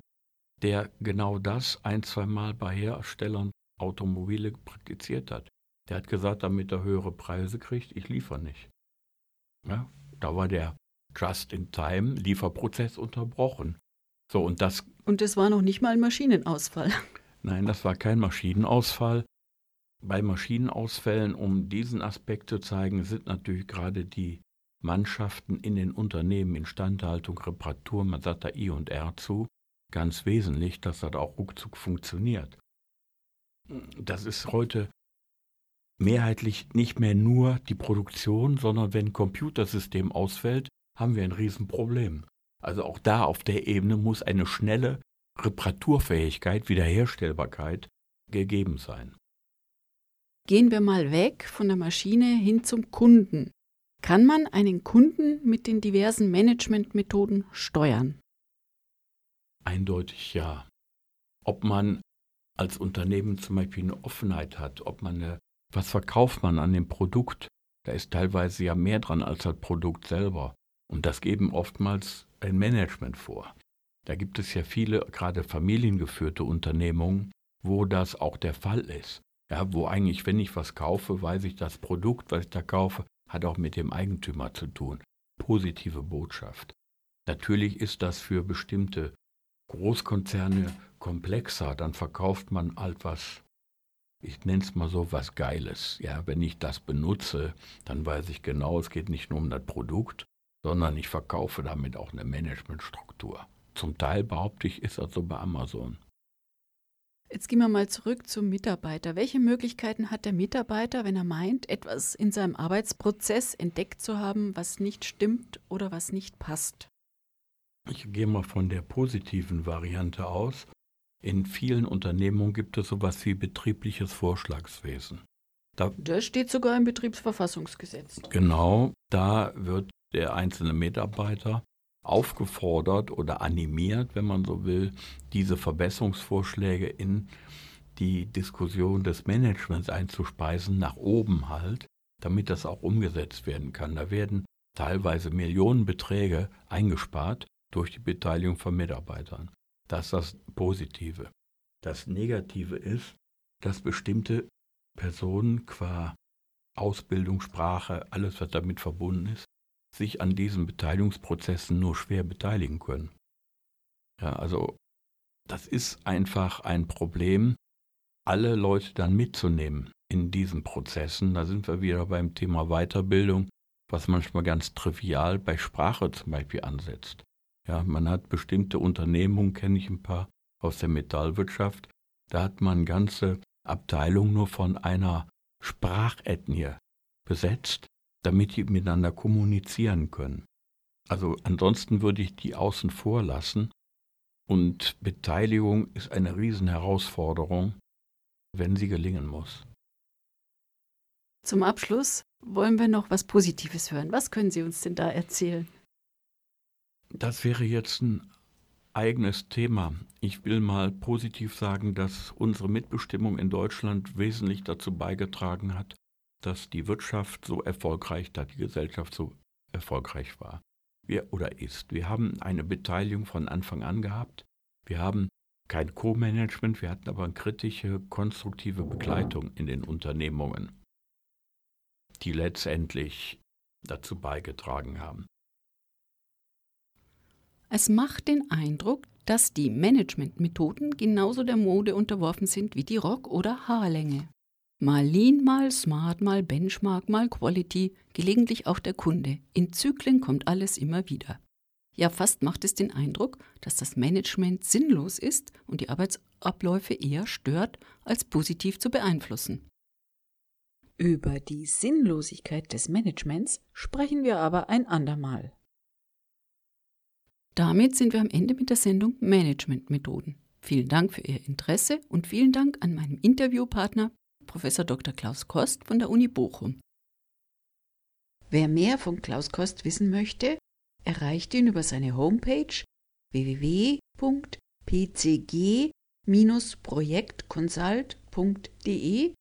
der genau das ein, zweimal bei Herstellern Automobile praktiziert hat. Der hat gesagt, damit er höhere Preise kriegt, ich liefere nicht. Ja, da war der Just-in-Time-Lieferprozess unterbrochen. So, und das. Und es war noch nicht mal ein Maschinenausfall. [LAUGHS] Nein, das war kein Maschinenausfall. Bei Maschinenausfällen, um diesen Aspekt zu zeigen, sind natürlich gerade die Mannschaften in den Unternehmen, Instandhaltung, Reparatur, man sagt da I und R zu, ganz wesentlich, dass das auch ruckzuck funktioniert. Das ist heute mehrheitlich nicht mehr nur die Produktion, sondern wenn ein Computersystem ausfällt, haben wir ein Riesenproblem. Also auch da auf der Ebene muss eine schnelle Reparaturfähigkeit, Wiederherstellbarkeit gegeben sein. Gehen wir mal weg von der Maschine hin zum Kunden. Kann man einen Kunden mit den diversen Managementmethoden steuern? Eindeutig ja. Ob man als Unternehmen zum Beispiel eine Offenheit hat, ob man eine, was verkauft man an dem Produkt, da ist teilweise ja mehr dran als das Produkt selber. Und das geben oftmals ein Management vor. Da gibt es ja viele, gerade familiengeführte Unternehmungen, wo das auch der Fall ist. Ja, wo eigentlich, wenn ich was kaufe, weiß ich, das Produkt, was ich da kaufe, hat auch mit dem Eigentümer zu tun. Positive Botschaft. Natürlich ist das für bestimmte Großkonzerne komplexer. Dann verkauft man halt was, ich nenne es mal so, was Geiles. Ja, wenn ich das benutze, dann weiß ich genau, es geht nicht nur um das Produkt, sondern ich verkaufe damit auch eine Managementstruktur. Zum Teil behaupte ich, ist das so bei Amazon. Jetzt gehen wir mal zurück zum Mitarbeiter. Welche Möglichkeiten hat der Mitarbeiter, wenn er meint, etwas in seinem Arbeitsprozess entdeckt zu haben, was nicht stimmt oder was nicht passt? Ich gehe mal von der positiven Variante aus. In vielen Unternehmungen gibt es sowas wie betriebliches Vorschlagswesen. Da, das steht sogar im Betriebsverfassungsgesetz. Genau, da wird der einzelne Mitarbeiter aufgefordert oder animiert, wenn man so will, diese Verbesserungsvorschläge in die Diskussion des Managements einzuspeisen, nach oben halt, damit das auch umgesetzt werden kann. Da werden teilweise Millionenbeträge eingespart durch die Beteiligung von Mitarbeitern. Das ist das Positive. Das Negative ist, dass bestimmte Personen qua Ausbildung, Sprache, alles, was damit verbunden ist, sich an diesen Beteiligungsprozessen nur schwer beteiligen können. Ja, also das ist einfach ein Problem, alle Leute dann mitzunehmen in diesen Prozessen. Da sind wir wieder beim Thema Weiterbildung, was manchmal ganz trivial bei Sprache zum Beispiel ansetzt. Ja, man hat bestimmte Unternehmungen, kenne ich ein paar aus der Metallwirtschaft, da hat man ganze Abteilungen nur von einer Sprachethnie besetzt, damit die miteinander kommunizieren können. Also ansonsten würde ich die außen vor lassen. Und Beteiligung ist eine Riesenherausforderung, wenn sie gelingen muss. Zum Abschluss wollen wir noch was Positives hören. Was können Sie uns denn da erzählen? Das wäre jetzt ein eigenes Thema. Ich will mal positiv sagen, dass unsere Mitbestimmung in Deutschland wesentlich dazu beigetragen hat, dass die Wirtschaft so erfolgreich, dass die Gesellschaft so erfolgreich war. Wir, oder ist. Wir haben eine Beteiligung von Anfang an gehabt. Wir haben kein Co-Management, wir hatten aber eine kritische, konstruktive Begleitung in den Unternehmungen, die letztendlich dazu beigetragen haben. Es macht den Eindruck, dass die Managementmethoden genauso der Mode unterworfen sind wie die Rock- oder Haarlänge. Mal Lean, mal Smart, mal Benchmark, mal Quality, gelegentlich auch der Kunde. In Zyklen kommt alles immer wieder. Ja, fast macht es den Eindruck, dass das Management sinnlos ist und die Arbeitsabläufe eher stört, als positiv zu beeinflussen. Über die Sinnlosigkeit des Managements sprechen wir aber ein andermal. Damit sind wir am Ende mit der Sendung Managementmethoden. Vielen Dank für Ihr Interesse und vielen Dank an meinen Interviewpartner Prof. Dr. Klaus Kost von der Uni Bochum. Wer mehr von Klaus Kost wissen möchte, erreicht ihn über seine Homepage www.pcg-projektconsult.de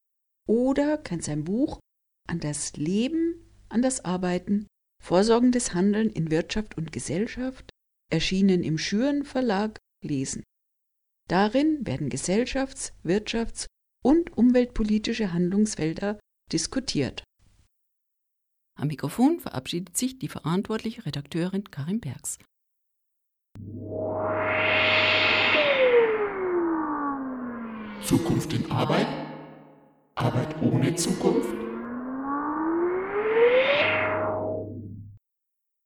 oder kann sein Buch An das Leben, an das Arbeiten, Vorsorgendes Handeln in Wirtschaft und Gesellschaft, erschienen im Schüren Verlag, lesen. Darin werden Gesellschafts-, Wirtschafts- und umweltpolitische Handlungsfelder diskutiert. Am Mikrofon verabschiedet sich die verantwortliche Redakteurin Karin Bergs. Zukunft in Arbeit? Arbeit ohne Zukunft?